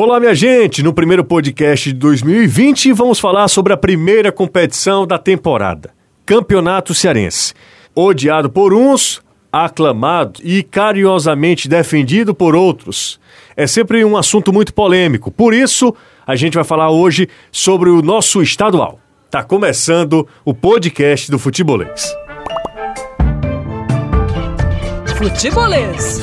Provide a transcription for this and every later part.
Olá, minha gente! No primeiro podcast de 2020, vamos falar sobre a primeira competição da temporada: Campeonato Cearense. Odiado por uns, aclamado e carinhosamente defendido por outros. É sempre um assunto muito polêmico, por isso a gente vai falar hoje sobre o nosso estadual. Tá começando o podcast do Futebolês. Futebolês.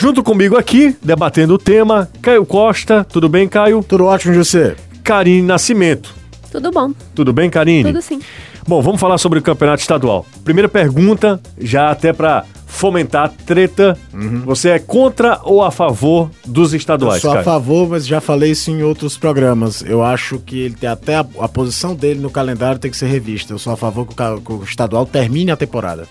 Junto comigo aqui, debatendo o tema, Caio Costa. Tudo bem, Caio? Tudo ótimo, José. Karine Nascimento. Tudo bom. Tudo bem, Karine? Tudo sim. Bom, vamos falar sobre o campeonato estadual. Primeira pergunta, já até para fomentar a treta. Uhum. Você é contra ou a favor dos estaduais, Sou a Caio? favor, mas já falei isso em outros programas. Eu acho que ele tem até a, a posição dele no calendário tem que ser revista. Eu sou a favor que o, que o estadual termine a temporada.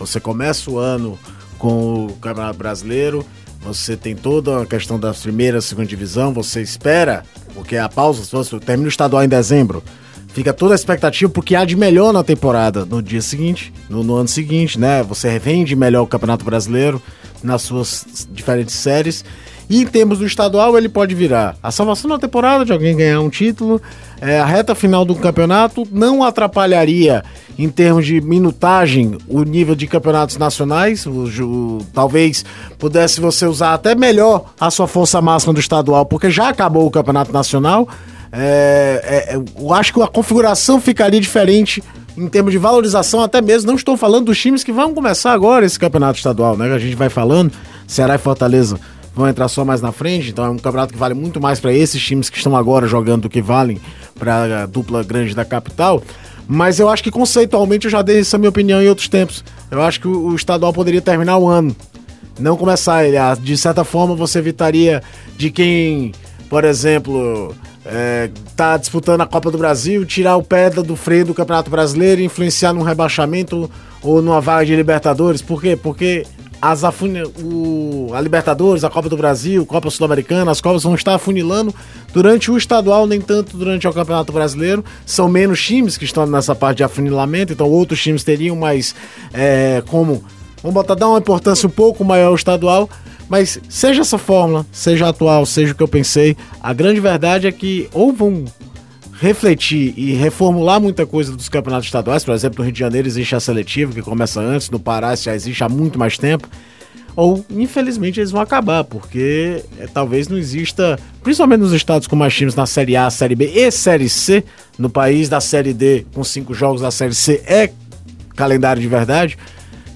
Você começa o ano com o Campeonato Brasileiro, você tem toda a questão da primeira, segunda divisão, você espera, porque a pausa, se termina o estadual em dezembro, fica toda a expectativa porque há de melhor na temporada no dia seguinte, no, no ano seguinte, né? Você revende melhor o Campeonato Brasileiro nas suas diferentes séries. E em termos do estadual, ele pode virar a salvação da temporada de alguém ganhar um título. é, a reta final do campeonato não atrapalharia, em termos de minutagem, o nível de campeonatos nacionais. O, ju- talvez pudesse você usar até melhor a sua força máxima do estadual, porque já acabou o campeonato nacional. É, é, é, eu acho que a configuração ficaria diferente em termos de valorização, até mesmo. Não estou falando dos times que vão começar agora esse campeonato estadual, né? A gente vai falando. Ceará e Fortaleza vão entrar só mais na frente, então é um campeonato que vale muito mais para esses times que estão agora jogando do que valem para a dupla grande da capital. Mas eu acho que conceitualmente eu já dei essa minha opinião em outros tempos. Eu acho que o, estadual poderia terminar o ano não começar ele. Ah, De certa forma, você evitaria de quem, por exemplo, é, disputando a Copa do Brasil, tirar o pé do freio do Campeonato Brasileiro e influenciar num rebaixamento ou numa vaga de Libertadores. Por quê? Porque as afuni- o, a Libertadores, a Copa do Brasil, Copa Sul-Americana, as Copas vão estar afunilando durante o estadual, nem tanto durante o Campeonato Brasileiro. São menos times que estão nessa parte de afunilamento, então outros times teriam mais é, como Vamos botar, dar uma importância um pouco maior ao estadual, mas seja essa fórmula, seja atual, seja o que eu pensei, a grande verdade é que ou vão refletir e reformular muita coisa dos campeonatos estaduais, por exemplo, no Rio de Janeiro existe a seletiva, que começa antes, no Pará já existe há muito mais tempo, ou infelizmente eles vão acabar, porque é, talvez não exista, principalmente nos estados com mais times na Série A, Série B e Série C, no país da Série D, com cinco jogos da Série C, é calendário de verdade.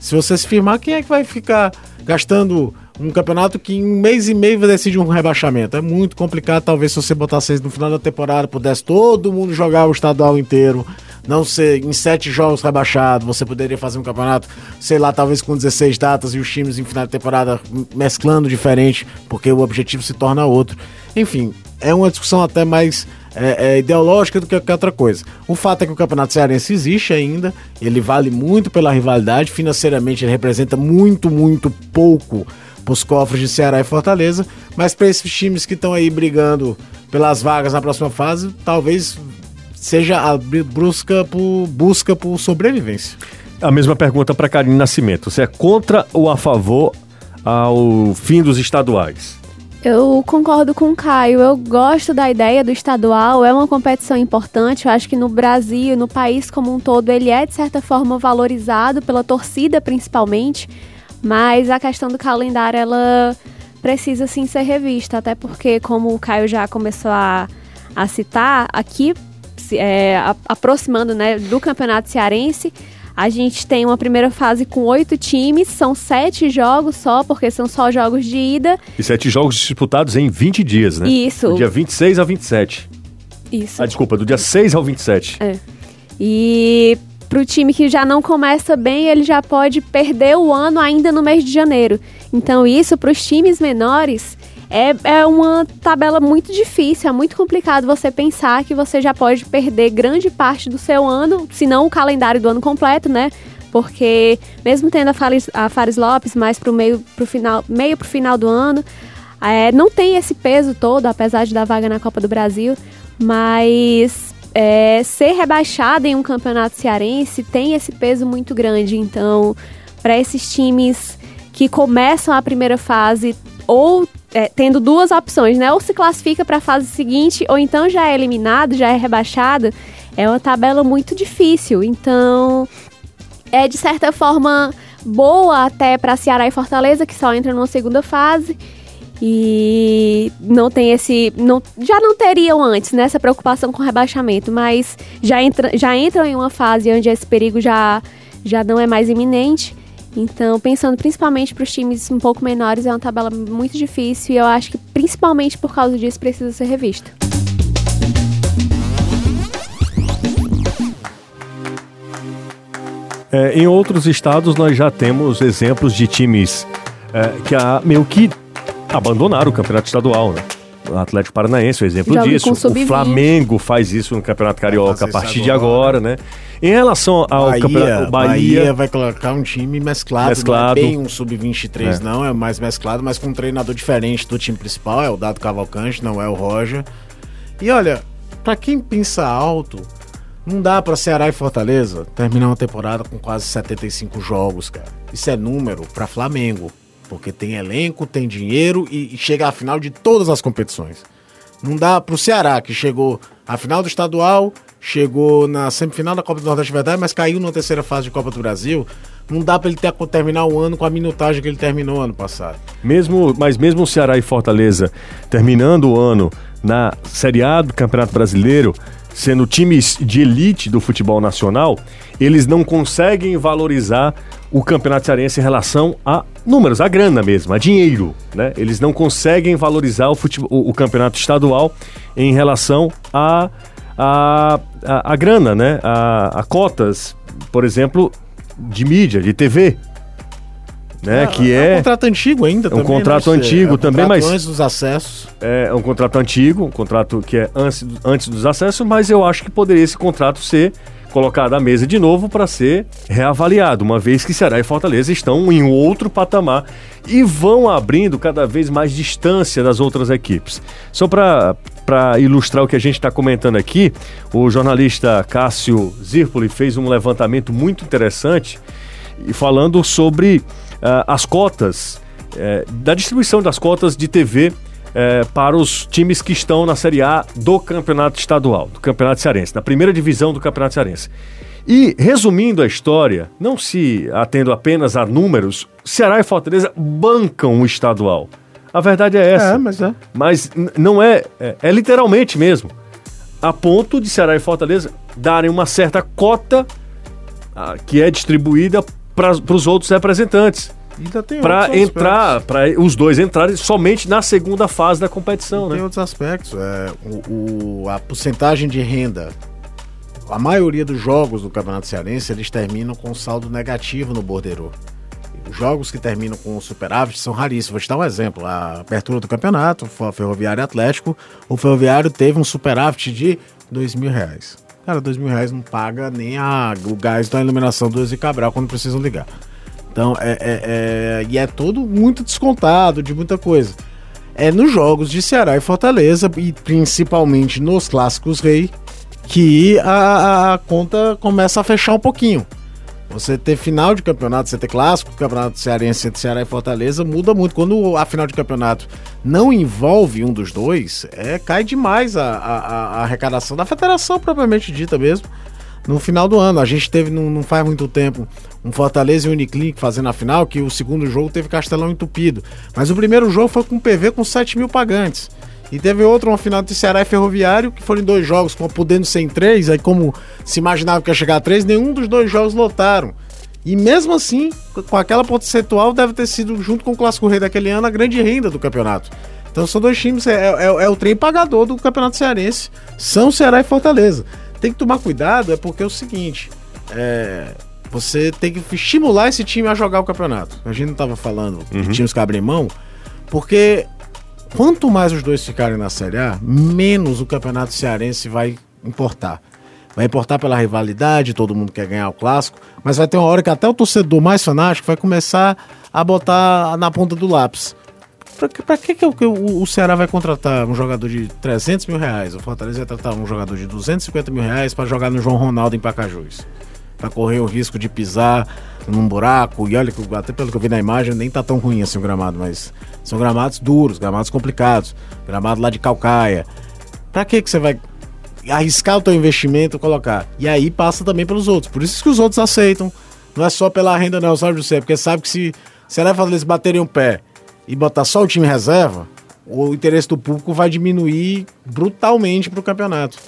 Se você se firmar, quem é que vai ficar gastando um campeonato que em um mês e meio decide um rebaixamento? É muito complicado. Talvez se você botasse no final da temporada, pudesse todo mundo jogar o estadual inteiro, não ser em sete jogos rebaixado. Você poderia fazer um campeonato, sei lá, talvez com 16 datas e os times em final de temporada mesclando diferente, porque o objetivo se torna outro. Enfim, é uma discussão até mais é, é, ideológica do que qualquer outra coisa. O fato é que o Campeonato Cearense existe ainda, ele vale muito pela rivalidade, financeiramente ele representa muito, muito pouco para os cofres de Ceará e Fortaleza, mas para esses times que estão aí brigando pelas vagas na próxima fase, talvez seja a busca por, busca por sobrevivência. A mesma pergunta para Karine Nascimento. Você é contra ou a favor ao fim dos estaduais? Eu concordo com o Caio. Eu gosto da ideia do estadual. É uma competição importante. Eu acho que no Brasil, no país como um todo, ele é de certa forma valorizado pela torcida, principalmente. Mas a questão do calendário, ela precisa sim ser revista. Até porque, como o Caio já começou a, a citar, aqui, se- é, a- aproximando né, do Campeonato Cearense, a gente tem uma primeira fase com oito times, são sete jogos só, porque são só jogos de ida. E sete jogos disputados em 20 dias, né? Isso. Do dia 26 a 27. Isso. Ah, desculpa, do dia 6 ao 27. É. E pro time que já não começa bem, ele já pode perder o ano ainda no mês de janeiro. Então, isso para os times menores é, é uma tabela muito difícil, é muito complicado você pensar que você já pode perder grande parte do seu ano, se não o calendário do ano completo, né? Porque mesmo tendo a Fares, a Fares Lopes mais pro meio pro final, meio final do ano, é, não tem esse peso todo, apesar de dar vaga na Copa do Brasil, mas é, ser rebaixado em um campeonato cearense tem esse peso muito grande. Então, para esses times que começam a primeira fase ou é, tendo duas opções, né? Ou se classifica para a fase seguinte, ou então já é eliminado, já é rebaixado. É uma tabela muito difícil. Então, é de certa forma boa até para Ceará e Fortaleza, que só entram numa segunda fase. E não tem esse. Não, já não teriam antes né, preocupação com rebaixamento, mas já, entra, já entram em uma fase onde esse perigo já, já não é mais iminente. Então, pensando principalmente para os times um pouco menores, é uma tabela muito difícil e eu acho que principalmente por causa disso precisa ser revista. É, em outros estados, nós já temos exemplos de times é, que a, meio que abandonaram o campeonato estadual, né? O Atlético Paranaense é um exemplo Já disso. O Flamengo faz isso no Campeonato Carioca a partir de agora, né? Em relação ao Bahia, campeonato Bahia, Bahia vai colocar um time mesclado, mesclado. não é bem um sub-23 é. não, é mais mesclado, mas com um treinador diferente do time principal, é o Dado Cavalcante, não é o Roger. E olha, para quem pensa alto, não dá para Ceará e Fortaleza terminar uma temporada com quase 75 jogos, cara. Isso é número para Flamengo. Porque tem elenco, tem dinheiro e, chega à final de todas as competições. Não dá pro Ceará, que chegou à final do estadual, chegou na semifinal da Copa do Nordeste, verdade, mas caiu na terceira fase de Copa do Brasil. Não dá para ele ter, terminar o ano com a minutagem que ele terminou ano passado. Mesmo, mas mesmo o Ceará e Fortaleza terminando o ano na Série A do Campeonato Brasileiro, sendo times de elite do futebol nacional, eles não conseguem valorizar o Campeonato Cearense em relação a números, a grana mesmo, a dinheiro. Né? Eles não conseguem valorizar o, futebol, o, o campeonato estadual em relação a, a, a, a grana, né? a, a cotas, por exemplo, de mídia, de TV. Né, é, que é, é um contrato antigo ainda é um também, contrato né? antigo é um também contrato mas antes dos acessos é um contrato antigo um contrato que é antes, antes dos acessos mas eu acho que poderia esse contrato ser colocado à mesa de novo para ser reavaliado, uma vez que Ceará e Fortaleza estão em outro patamar e vão abrindo cada vez mais distância das outras equipes. Só para para ilustrar o que a gente está comentando aqui, o jornalista Cássio Zirpoli fez um levantamento muito interessante e falando sobre as cotas, uh, da distribuição das cotas de TV é, para os times que estão na Série A do Campeonato Estadual, do Campeonato Cearense, na primeira divisão do Campeonato Cearense. E, resumindo a história, não se atendo apenas a números, Ceará e Fortaleza bancam o estadual. A verdade é essa. É, mas é. Mas não é, é, é literalmente mesmo. A ponto de Ceará e Fortaleza darem uma certa cota ah, que é distribuída para os outros representantes para entrar, para os dois entrarem somente na segunda fase da competição, e né? Tem outros aspectos, é, o, o, a porcentagem de renda. A maioria dos jogos do Campeonato Cearense eles terminam com saldo negativo no bordeiro. Os jogos que terminam com superávit são raríssimos. Vou te dar um exemplo. A abertura do campeonato, o Ferroviário Atlético, o Ferroviário teve um superávit de dois mil reais. Cara, dois mil reais não paga nem a, o gás da iluminação do Ezi Cabral quando precisam ligar. Então, é, é, é, e é tudo muito descontado de muita coisa. É nos jogos de Ceará e Fortaleza, e principalmente nos clássicos rei, que a, a, conta começa a fechar um pouquinho. Você ter final de campeonato, você ter clássico, campeonato cearense entre Ceará e Fortaleza, muda muito. Quando a final de campeonato não envolve um dos dois, é, cai demais a, a, a arrecadação da federação propriamente dita mesmo no final do ano. A gente teve, não, não faz muito tempo, um Fortaleza e Uniclinic fazendo a final, que o segundo jogo teve Castelão entupido. Mas o primeiro jogo foi com PV com 7 mil pagantes. E teve outro, uma final de Ceará e Ferroviário, que foram em dois jogos, podendo ser em três, aí como se imaginava que ia chegar a três, nenhum dos dois jogos lotaram. E mesmo assim, com aquela percentual, deve ter sido, junto com o Clássico Rei daquele ano, a grande renda do campeonato. Então são dois times, é, é, é o trem pagador do Campeonato Cearense, são Ceará e Fortaleza. Tem que tomar cuidado, é porque é o seguinte: é, você tem que estimular esse time a jogar o campeonato. A gente não estava falando uhum. de times que abrem mão, porque quanto mais os dois ficarem na Série A, menos o campeonato cearense vai importar. Vai importar pela rivalidade, todo mundo quer ganhar o clássico, mas vai ter uma hora que até o torcedor mais fanático vai começar a botar na ponta do lápis. Pra, pra que, que, o, o, Ceará vai contratar um jogador de 300 mil reais? O Fortaleza vai tratar um jogador de 250 mil reais para jogar no João Ronaldo em Pacajus. Para correr o risco de pisar num buraco. E olha, que até pelo que eu vi na imagem, nem tá tão ruim assim o gramado, mas são gramados duros, gramados complicados, gramado lá de calcaia. Pra que que você vai arriscar o teu investimento colocar? E aí passa também pelos outros. Por isso que os outros aceitam. Não é só pela renda, não, sabe, José? Porque sabe que se se a eles baterem um pé e botar só o time reserva, o interesse do público vai diminuir brutalmente para o campeonato.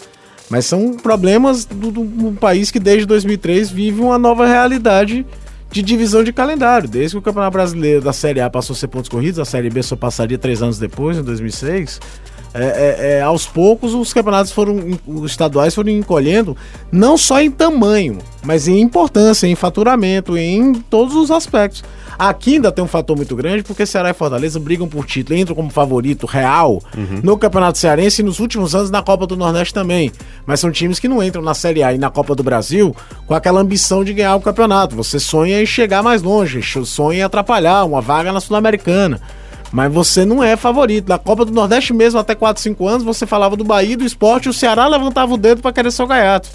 Mas são problemas do, do, país que desde 2003 vive uma nova realidade de divisão de calendário. Desde que o Campeonato Brasileiro da Série A passou a ser pontos corridos, a Série B só passaria três anos depois, em 2006. É, é, é, aos poucos os campeonatos foram, os estaduais foram encolhendo, não só em tamanho, mas em importância, em faturamento, em todos os aspectos. Aqui ainda tem um fator muito grande, porque Ceará e Fortaleza brigam por título, entram como favorito real uhum. no Campeonato Cearense e nos últimos anos na Copa do Nordeste também. Mas são times que não entram na Série A e na Copa do Brasil com aquela ambição de ganhar o campeonato. Você sonha em chegar mais longe, sonha em atrapalhar uma vaga na Sul-Americana. Mas você não é favorito. Na Copa do Nordeste mesmo, até 4, 5 anos, você falava do Bahia, do esporte, o Ceará levantava o dedo para querer ser o gaiato.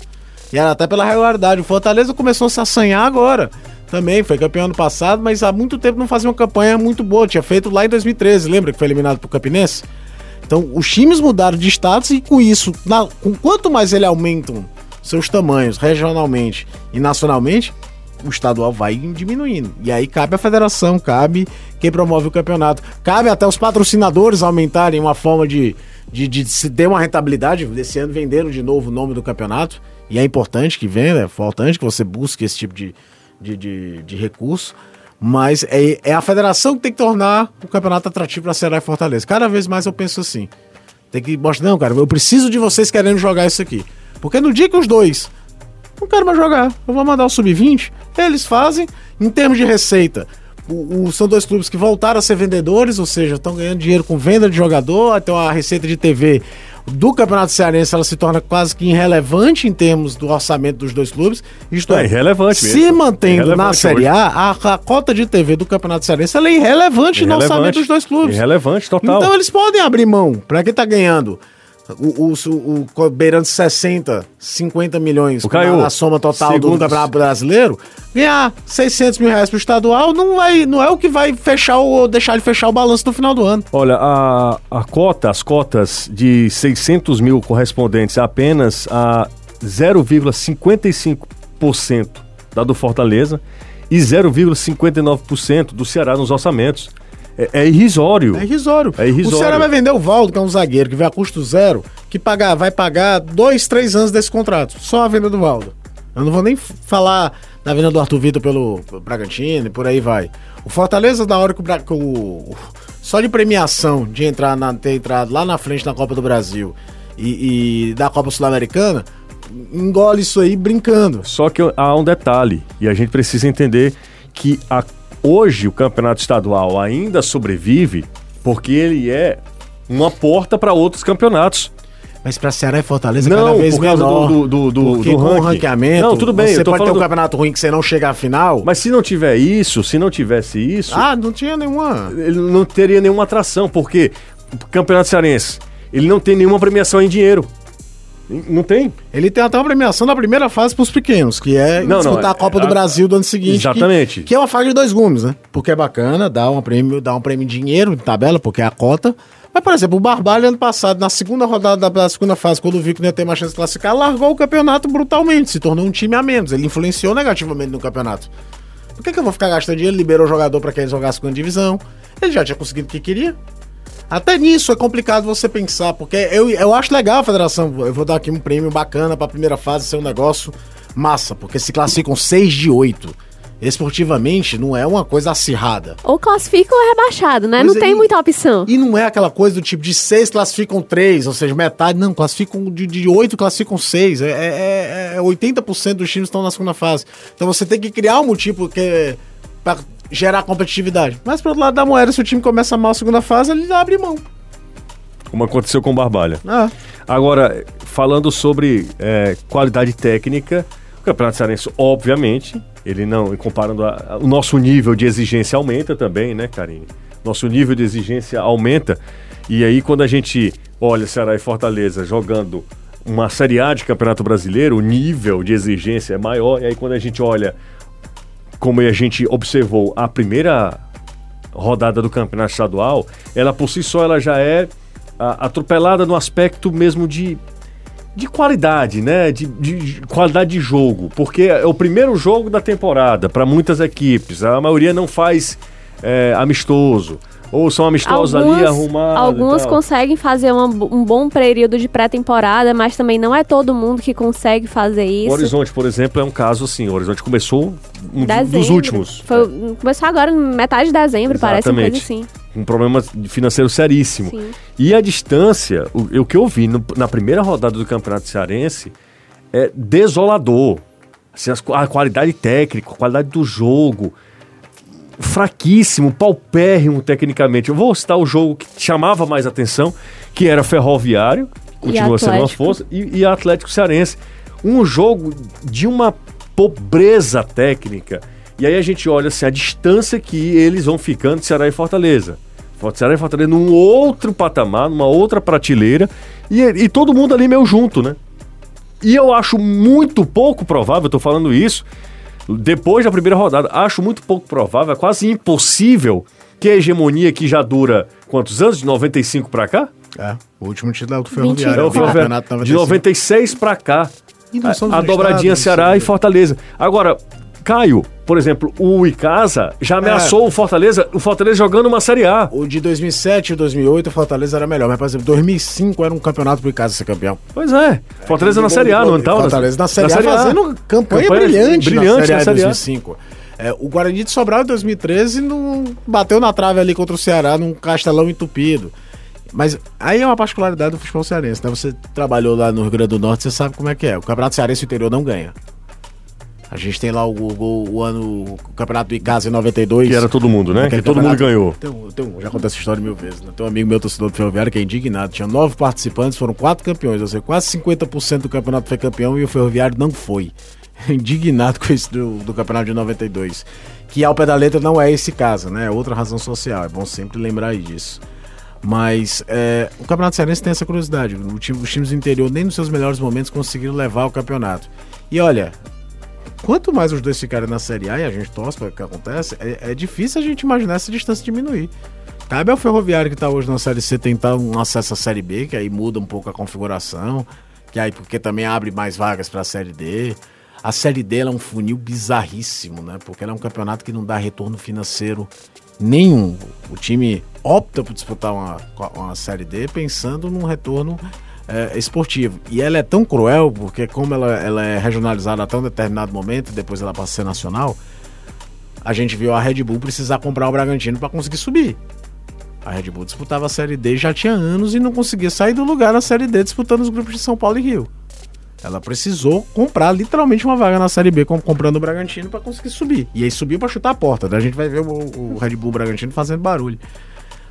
E era até pela regularidade. O Fortaleza começou a se assanhar agora também, foi campeão ano passado, mas há muito tempo não fazia uma campanha muito boa. Tinha feito lá em 2013, lembra que foi eliminado pro Campinense? Então, os times mudaram de status e com isso, na, com quanto mais ele aumentam seus tamanhos regionalmente e nacionalmente, o estadual vai diminuindo. E aí cabe a federação, cabe quem promove o campeonato, cabe até os patrocinadores aumentarem uma forma de, de, de se ter uma rentabilidade. Desse ano venderam de novo o nome do campeonato, e é importante que venda, é importante que você busque esse tipo de, de, de, de recurso. Mas é, é a federação que tem que tornar o campeonato atrativo para Ceará e Fortaleza. Cada vez mais eu penso assim. Tem que mostrar, não, cara, eu preciso de vocês querendo jogar isso aqui. Porque no dia que os dois não quero mais jogar, eu vou mandar o sub-20, eles fazem, em termos de receita. O, o, são dois clubes que voltaram a ser vendedores, ou seja, estão ganhando dinheiro com venda de jogador, então a receita de TV do Campeonato Cearense ela se torna quase que irrelevante em termos do orçamento dos dois clubes. Isto é, é irrelevante se mesmo. mantendo irrelevante na Série A, a, a, cota de TV do Campeonato Cearense ela é irrelevante, irrelevante no orçamento dos dois clubes. Irrelevante, total. Então eles podem abrir mão. Para quem está ganhando o, o, o, beirando 60, 50 milhões o Caio, na, soma total segundo... do Campeonato Brasileiro, ganhar 600 mil reais pro estadual não, vai, não é o que vai fechar ou deixar ele fechar o balanço no final do ano. Olha, a, a cota, as cotas de 600 mil correspondentes apenas a 0,55% da do Fortaleza e 0,59% do Ceará nos orçamentos. É, é, irrisório. É irrisório. É irrisório. O Ceará vai vender o Valdo, que é um zagueiro que vai a custo zero, que pagar, vai pagar dois, três anos desse contrato. Só a venda do Valdo. Eu não vou nem falar da venda do Arthur Vitor pelo, pelo Bragantino e por aí vai. O Fortaleza, na hora que o, que o só de premiação de entrar na, ter entrado lá na frente na Copa do Brasil e, e da Copa Sul-Americana, engole isso aí brincando. Só que há um detalhe, e a gente precisa entender que a Hoje o campeonato estadual ainda sobrevive porque ele é uma porta para outros campeonatos. Mas para Ceará e Fortaleza não, cada vez por causa menor. Do, do, do, porque do ranking. ranqueamento, não, tudo bem, você pode ter um campeonato ruim que você não chega à final. Mas se não tiver isso, se não tivesse isso... Ah, não tinha nenhuma... Ele não teria nenhuma atração, porque o campeonato cearense, ele não tem nenhuma premiação em dinheiro. Não tem. Ele tem até uma premiação na primeira fase para os pequenos, que é não, disputar não, a Copa é, do Brasil do ano seguinte. Exatamente. Que, que, é uma faca de dois gumes, né? Porque é bacana, dá um prêmio, dá um prêmio em dinheiro em tabela, porque é a cota. Mas, por exemplo, o Barbalho, ano passado, na segunda rodada da, segunda fase, quando viu que não ia ter mais chance de classificar, largou o campeonato brutalmente, se tornou um time a menos. Ele influenciou negativamente no campeonato. Por que, que eu vou ficar gastando dinheiro? Liberou o jogador para que ele jogasse com a divisão. Ele já tinha conseguido o que queria. Até nisso é complicado você pensar, porque eu, eu acho legal a federação. Eu vou dar aqui um prêmio bacana para a primeira fase ser um negócio massa, porque se classificam 6 de 8 esportivamente não é uma coisa acirrada. Ou classificam ou é rebaixado, né? Mas não tem muita opção. E não é aquela coisa do tipo de seis classificam três, ou seja, metade. Não, classificam de, de oito classificam seis. É, é, é 80% dos times estão na segunda fase. Então você tem que criar um motivo que para gerar competitividade. Mas pro outro lado da moeda, se o time começa mal a segunda fase, ele abre mão. Como aconteceu com o Barbalha. Ah. Agora, falando sobre é, qualidade técnica, o Campeonato Cearense, obviamente, ele não, comparando a, a, o nosso nível de exigência aumenta também, né, Karine? Nosso nível de exigência aumenta. E aí, quando a gente olha Ceará e Fortaleza jogando uma Série A de Campeonato Brasileiro, o nível de exigência é maior. E aí quando a gente olha, como a gente observou, a primeira rodada do Campeonato Estadual, ela por si só ela já é atropelada no aspecto mesmo de de qualidade, né? De, de, de, qualidade de jogo, porque é o primeiro jogo da temporada para muitas equipes. A maioria não faz é, amistoso. Ou são amistosos alguns, ali arrumados. Alguns conseguem fazer uma, um bom período de pré-temporada, mas também não é todo mundo que consegue fazer isso. O Horizonte, por exemplo, é um caso assim. O Horizonte começou um dezembro. dos últimos. Foi, é. Começou agora, metade de dezembro, Exatamente. parece uma coisa assim. Um problema financeiro seríssimo. Sim. E a distância, o, o que eu vi no, na primeira rodada do Campeonato Cearense é desolador. Assim, a qualidade técnica, a qualidade do jogo fraquíssimo, paupérrimo tecnicamente. Eu vou citar o jogo que chamava mais atenção, que era Ferroviário, continua sendo uma força, e, e Atlético Cearense. Um jogo de uma pobreza técnica. E aí a gente olha assim, a distância que eles vão ficando de Ceará e Fortaleza. Ceará e Fortaleza num outro patamar, numa outra prateleira, e, e todo mundo ali meio junto, né? E eu acho muito pouco provável, eu tô falando isso, depois da primeira rodada. Acho muito pouco provável, é quase impossível que a hegemonia que já dura quantos anos? De 95 para cá? É, o último título do Ferroviário. É o Ferroviário. De 96 para cá. A, a dobradinha Ceará e Fortaleza. Agora, Caio, por exemplo, o Icasa já ameaçou é. o Fortaleza, o Fortaleza jogando uma Série A. O de 2007 e 2008 o Fortaleza era melhor, mas por exemplo, 2005 era um campeonato pro Icasa ser campeão. Pois é. Fortaleza é, na Série A, não então? Fortaleza na Série, na série A, fazendo campanha, campanha brilhante, brilhante na Série A em 2005. É, o Guarani de Sobral em 2013 não bateu na trave ali contra o Ceará num castelão entupido. Mas aí é uma particularidade do futebol cearense, né? Você trabalhou lá no Rio Grande do Norte, você sabe como é que é. O Campeonato Cearense interior não ganha. A gente tem lá o, o, o ano, o campeonato do Icasa em 92. Que era todo mundo, né? Que todo mundo ganhou. Tem, tem, já contei essa história mil vezes. Né? Tem um amigo meu, torcedor do Ferroviário, que é indignado. Tinha nove participantes, foram quatro campeões. Ou seja, quase 50% do campeonato foi campeão e o Ferroviário não foi. indignado com isso do, do, campeonato de 92. Que ao pé da letra não é esse caso, né? É outra razão social. É bom sempre lembrar disso. Mas é, o Campeonato Cearense tem essa curiosidade. Time, os times do interior, nem nos seus melhores momentos, conseguiram levar o campeonato. E olha, quanto mais os dois ficarem na Série A e a gente torce para que acontece, é, é, difícil a gente imaginar essa distância diminuir. Cabe ao Ferroviário que está hoje na Série C tentar um acesso à Série B, que aí muda um pouco a configuração, que aí porque também abre mais vagas para a Série D. A Série D é um funil bizarríssimo, né? Porque ela é um campeonato que não dá retorno financeiro nenhum. O time opta por disputar uma, uma Série D pensando num retorno é, esportivo. E ela é tão cruel, porque como ela, ela é regionalizada até um determinado momento, depois ela passa a ser nacional, a gente viu a Red Bull precisar comprar o Bragantino para conseguir subir. A Red Bull disputava a Série D já tinha anos e não conseguia sair do lugar na Série D disputando os grupos de São Paulo e Rio. Ela precisou comprar literalmente uma vaga na Série B, comprando o Bragantino para conseguir subir. E aí subiu para chutar a porta. Daí a gente vai ver o, o Red Bull Bragantino fazendo barulho.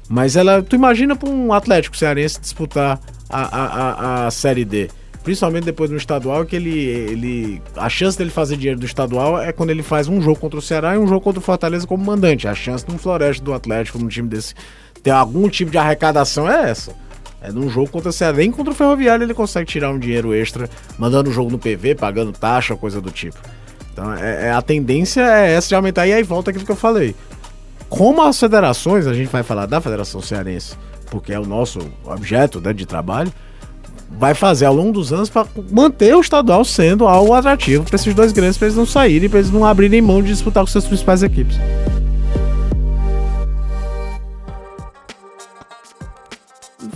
Mas ela, tu imagina para um Atlético Cearense disputar a, a, a, Série D. Principalmente depois do estadual, que ele, ele. A chance dele fazer dinheiro do estadual é quando ele faz um jogo contra o Ceará e um jogo contra o Fortaleza como mandante. A chance de um floresta do Atlético, num time desse, ter algum tipo de arrecadação é essa. É num jogo contra o Ceará. Nem contra o Ferroviário ele consegue tirar um dinheiro extra, mandando o jogo no PV, pagando taxa, coisa do tipo. Então é, é, a tendência é essa de aumentar. E aí volta aquilo que eu falei. Como as federações, a gente vai falar da Federação Cearense, porque é o nosso objeto né, de trabalho, vai fazer ao longo dos anos para manter o estadual sendo algo atrativo para esses dois grandes, para eles não saírem, para eles não abrirem mão de disputar com suas principais equipes.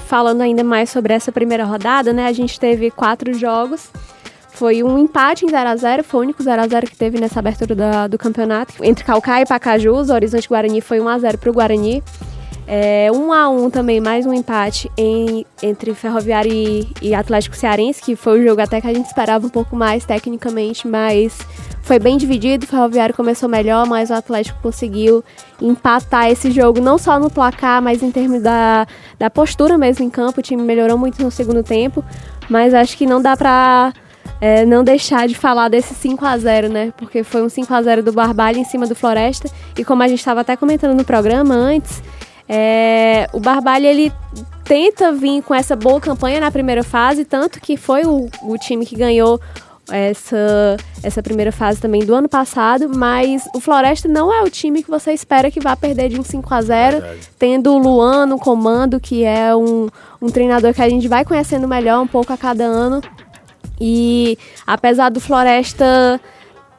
Falando ainda mais sobre essa primeira rodada, né? A gente teve quatro jogos. Foi um empate em 0x0, foi o único 0x0 que teve nessa abertura da, do campeonato. Entre Calcaia e Pacajus, Horizonte Guarani foi 1x0 para o Guarani. É, um a um também, mais um empate em, entre Ferroviário e, e, Atlético Cearense, que foi um jogo até que a gente esperava um pouco mais tecnicamente, mas foi bem dividido. O Ferroviário começou melhor, mas o Atlético conseguiu empatar esse jogo, não só no placar, mas em termos da, da postura mesmo em campo. O time melhorou muito no segundo tempo, mas acho que não dá pra. É, não deixar de falar desse 5 a 0 né? Porque foi um 5 a 0 do Barbalho em cima do Floresta. E como a gente estava até comentando no programa antes, é, o Barbalho, ele tenta vir com essa boa campanha na primeira fase, tanto que foi o, o time que ganhou essa, essa primeira fase também do ano passado, mas o Floresta não é o time que você espera que vá perder de um 5 a 0 Verdade. tendo o Luan no comando, que é um, um treinador que a gente vai conhecendo melhor um pouco a cada ano. E apesar do Floresta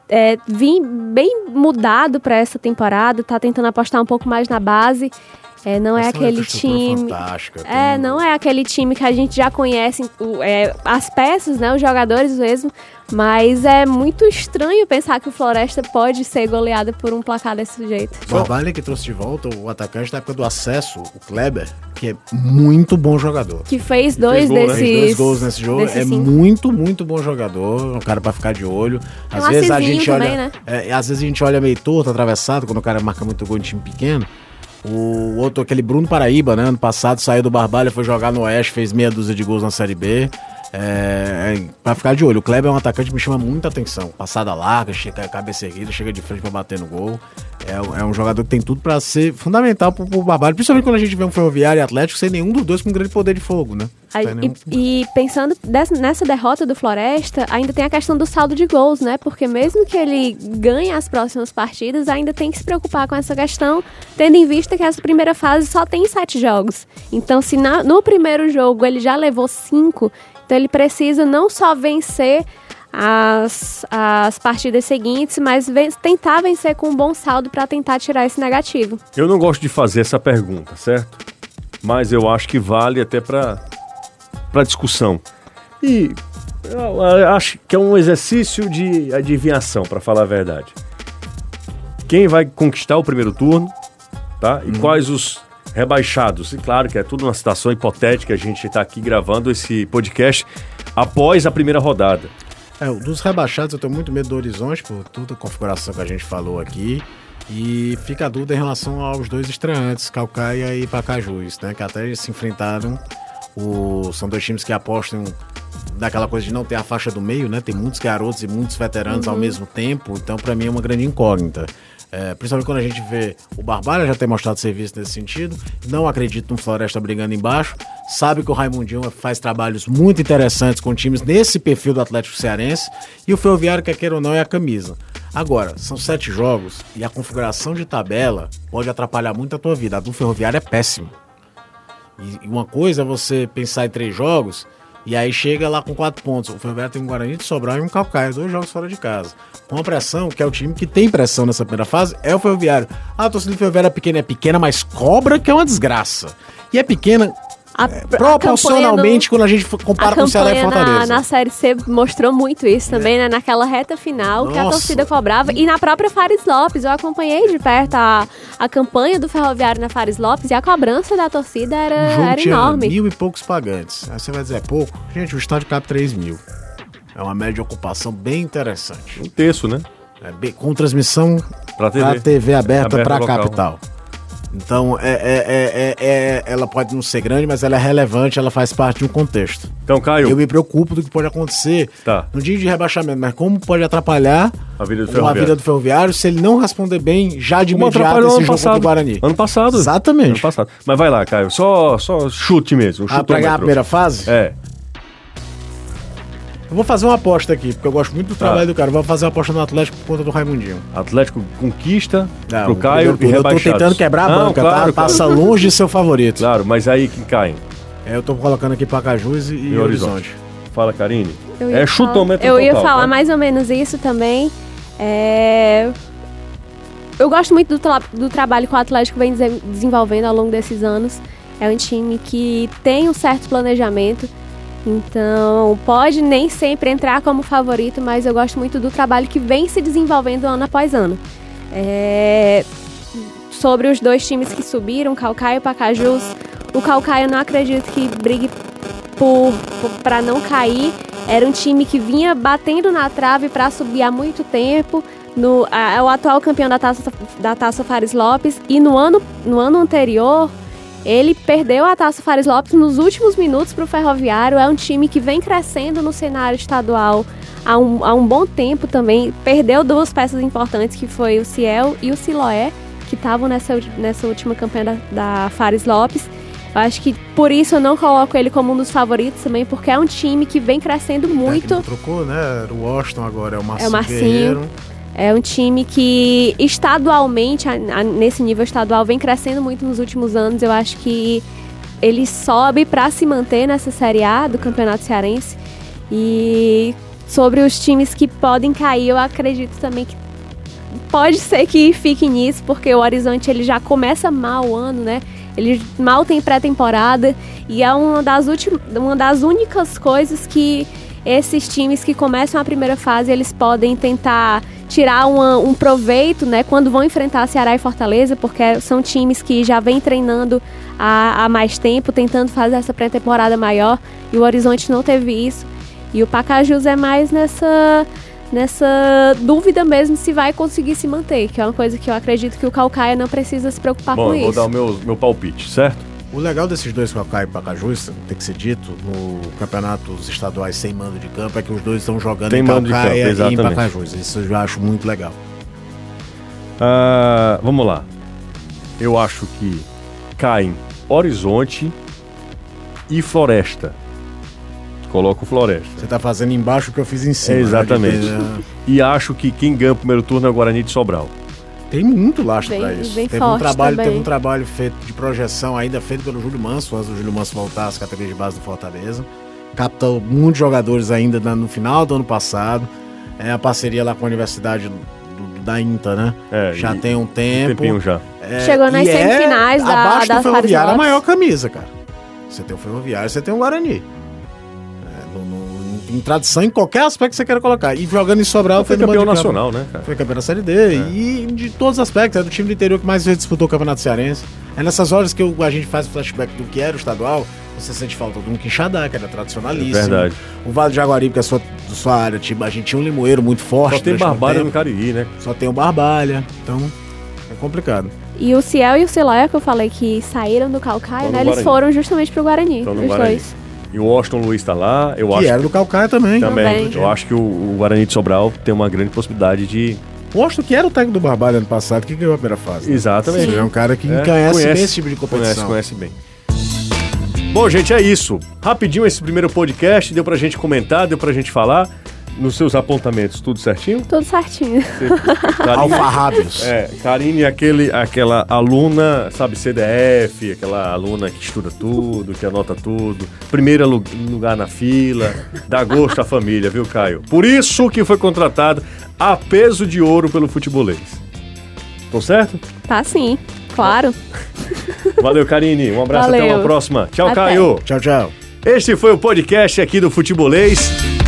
é, vir bem mudado para essa temporada, tá tentando apostar um pouco mais na base. É, não é aquele time. É, não é aquele time que a gente já conhece é, as peças, né? Os jogadores mesmo. Mas é muito estranho pensar que o Floresta pode ser goleado por um placar desse jeito. O Barbalha que trouxe de volta o atacante da época do acesso, o Kleber, que é muito bom jogador. Que fez dois fez gol, desses. Né? Fez dois gols nesse jogo. É cinco. muito, muito bom jogador. Um cara para ficar de olho. Às um vezes a gente também, olha. Né? É, às vezes a gente olha meio torto, atravessado, quando o cara marca muito gol em time pequeno. O outro, aquele Bruno Paraíba, né? Ano passado saiu do Barbalha, foi jogar no Oeste, fez meia dúzia de gols na Série B. É, é, pra ficar de olho, o Kleber é um atacante que me chama muita atenção. Passada larga, chega, cabeça erguida, chega de frente pra bater no gol. É, é um jogador que tem tudo para ser fundamental pro, pro Barbalho, principalmente quando a gente vê um Ferroviário e Atlético sem nenhum dos dois com grande poder de fogo, né? Aí, e, e, pensando dessa, nessa derrota do Floresta, ainda tem a questão do saldo de gols, né? Porque mesmo que ele ganhe as próximas partidas, ainda tem que se preocupar com essa questão, tendo em vista que essa primeira fase só tem sete jogos. Então, se na, no primeiro jogo ele já levou cinco, então ele precisa não só vencer as, as partidas seguintes, mas ven tentar vencer com um bom saldo para tentar tirar esse negativo. Eu não gosto de fazer essa pergunta, certo? Mas eu acho que vale até para discussão. E eu acho que é um exercício de adivinhação, para falar a verdade. Quem vai conquistar o primeiro turno, tá? E hum. quais os rebaixados. E claro que é tudo uma situação hipotética, a gente está aqui gravando esse podcast após a primeira rodada. É, dos rebaixados eu tenho muito medo do Horizonte, por toda a configuração que a gente falou aqui. E fica a dúvida em relação aos dois estreantes, Calcaia e Pacajus, né? Que até se enfrentaram. O... São dois times que apostam naquela coisa de não ter a faixa do meio, né? Tem muitos garotos e muitos veteranos uhum. ao mesmo tempo, então para mim é uma grande incógnita. É, principalmente quando a gente vê o Barbalha já ter mostrado serviço nesse sentido. Não acredito no Floresta brigando embaixo. Sabe que o Raimundinho faz trabalhos muito interessantes com times nesse perfil do Atlético Cearense. E o Ferroviário, quer queira ou não, é a camisa. Agora, são sete jogos e a configuração de tabela pode atrapalhar muito a tua vida. A do Ferroviário é péssima. E uma coisa é você pensar em três jogos e aí chega lá com quatro pontos. O Ferroviário tem um Guarani de Sobral e um Calcaia, dois jogos fora de casa. Com a pressão, que é o time que tem pressão nessa primeira fase, é o Ferroviário. Ah, a torcida do Ferroviário é pequena, é pequena, mas cobra que é uma desgraça. E é pequena a, é, proporcionalmente, no, quando a gente compara a com o Ceará e Fortaleza. Na, na Série C mostrou muito isso também, é. né? Naquela reta final Nossa. que a torcida cobrava. E na própria Fares Lopes, eu acompanhei de perto a, a campanha do Ferroviário na Fares Lopes e a cobrança da torcida era, era enorme. mil e poucos pagantes. Aí você vai dizer, é pouco? Gente, o estádio cabe 3 mil. É uma média de ocupação bem interessante. Um terço, né? É com transmissão pra TV, TV aberta, aberta para a capital. Então, é, é, é, ela pode não ser grande, mas ela é relevante, ela faz parte de um contexto. Então, Caio. Eu me preocupo do que pode acontecer tá. no dia de rebaixamento, mas como pode atrapalhar a vida do ferroviário, vida do ferroviário se ele não responder bem já de imediato esse jogo passado. contra o Guarani. Ano passado. Exatamente. Ano passado. Mas vai lá, Caio. Só, só chute mesmo. Ah, pra ganhar a primeira fase? É. Eu vou fazer uma aposta aqui, porque eu gosto muito do tá. trabalho do cara. vou fazer uma aposta no Atlético por conta do Raimundinho. Atlético conquista não, pro Caio e Eu tô tentando quebrar a não, banca, tá? claro, tá? Passa longe de seu favorito. Claro, mas aí quem cai? É, eu tô colocando aqui Pacajus e, e Horizonte. Horizonte. Fala, Karine. É chutômetro Eu ia falar tá? mais ou menos isso também. É... Eu gosto muito do, tra do trabalho que o Atlético vem desenvolvendo ao longo desses anos. É um time que tem um certo planejamento então, pode nem sempre entrar como favorito, mas eu gosto muito do trabalho que vem se desenvolvendo ano após ano. É... Sobre os dois times que subiram, Calcaia e Pacajus, o Calcaia não acredito que brigue por para não cair. Era um time que vinha batendo na trave para subir há muito tempo. No, é o atual campeão da taça, da taça Fares Lopes. E no ano, no ano anterior, ele perdeu a Taça Fares Lopes nos últimos minutos para o Ferroviário. É um time que vem crescendo no cenário estadual há um, há um bom tempo também. Perdeu duas peças importantes, que foi o Ciel e o Siloé, que estavam nessa, nessa última campanha da, da Fares Lopes. Eu acho que por isso eu não coloco ele como um dos favoritos também, porque é um time que vem crescendo muito. É, trocou, né? O Washington, agora é o Marcinho, É o Marcinho. Guerreiro. É um time que estadualmente, nesse nível estadual, vem crescendo muito nos últimos anos. Eu acho que ele sobe para se manter nessa Série A do Campeonato Cearense. E sobre os times que podem cair, eu acredito também que pode ser que fique nisso, porque o Horizonte ele já começa mal o ano, né? Ele mal tem pré-temporada e é uma das últimas, uma das únicas coisas que esses times que começam a primeira fase eles podem tentar tirar uma- um proveito, né, quando vão enfrentar Ceará e Fortaleza, porque são times que já vêm treinando há, há mais tempo, tentando fazer essa pré-temporada maior e o Horizonte não teve isso. E o Pacajus é mais nessa nessa dúvida mesmo se vai conseguir se manter, que é uma coisa que eu acredito que o Calcaia não precisa se preocupar Bom, com eu vou isso. dar o meu, meu palpite, certo? O legal desses dois Cacai e Pacajus, tem que ser dito, no campeonatos estaduais sem mando de campo, é que os dois estão jogando Tem em Calcaia campo, e em. Pacajus. Isso eu já acho muito legal. Ah, vamos lá. Eu acho que caem Horizonte e Floresta. Coloco Floresta. Você tá fazendo embaixo o que eu fiz em cima. né? Exatamente. De- E acho que quem ganha o primeiro turno é o Guarani de Sobral. Tem muito lastro pra isso. bem teve, um trabalho, também. teve um trabalho feito de projeção ainda feito pelo Júlio Manso, antes do Júlio Manso voltar às categorias de base do Fortaleza. Captou muitos jogadores ainda no final do ano passado. É a parceria lá com a Universidade do- da INTA, né? É, já e- tem um Um tempo. tempinho já. É, Chegou nas é semifinais da- abaixo da do Ferroviário, a maior camisa, cara. Você tem o Ferroviário, você tem o Guarani. É, em tradição, em qualquer aspecto que você queira colocar. E jogando em Sobral, Foi no campeão nacional, né, cara? Foi campeão da Série D. E de todos os aspectos. É do time do interior que mais vezes disputou o Campeonato Cearense. É nessas horas que a gente faz o flashback do que era o estadual. Você sente falta do um Quixadá, que era tradicionalíssimo. É verdade. O Vale de Jaguaribe, que é a sua, sua área, tipo, a gente tinha um limoeiro muito forte. Só tem Barbalha no Cariri, né? Só tem o Barbalha. Então, é complicado. E o Ciel e o Siloia, que eu falei que saíram do Calcaia, né? Eles Guarani. foram justamente pro Guarani, Estão os dois. E o Washington Luiz tá lá. Eu que acho era do Calcaia também. também. Também. Eu acho que o, o Guarani de Sobral tem uma grande possibilidade de. Posto que era o técnico do Barbalha ano passado, que ganhou a primeira fase. né? Exatamente. Ele é um cara que É, conhece, bem esse tipo de Conhece, competição. conhece bem. Bom, gente, é isso. Rapidinho esse primeiro podcast, deu pra gente comentar, deu pra gente falar. Nos seus apontamentos, tudo certinho? Tudo certinho. Karine, Alfarrábios. é, Karine é aquele, aquela aluna, sabe, CDF, aquela aluna que estuda tudo, que anota tudo. Primeiro lu- lugar na fila, dá gosto à família, viu, Caio? Por isso que foi contratado a peso de ouro pelo futebolês. Tô certo? Tá sim, claro. Valeu, Karine. Um abraço, até Valeu. uma próxima. Tchau, Até. Caio. Tchau, tchau. Este foi o podcast aqui do Futebolês.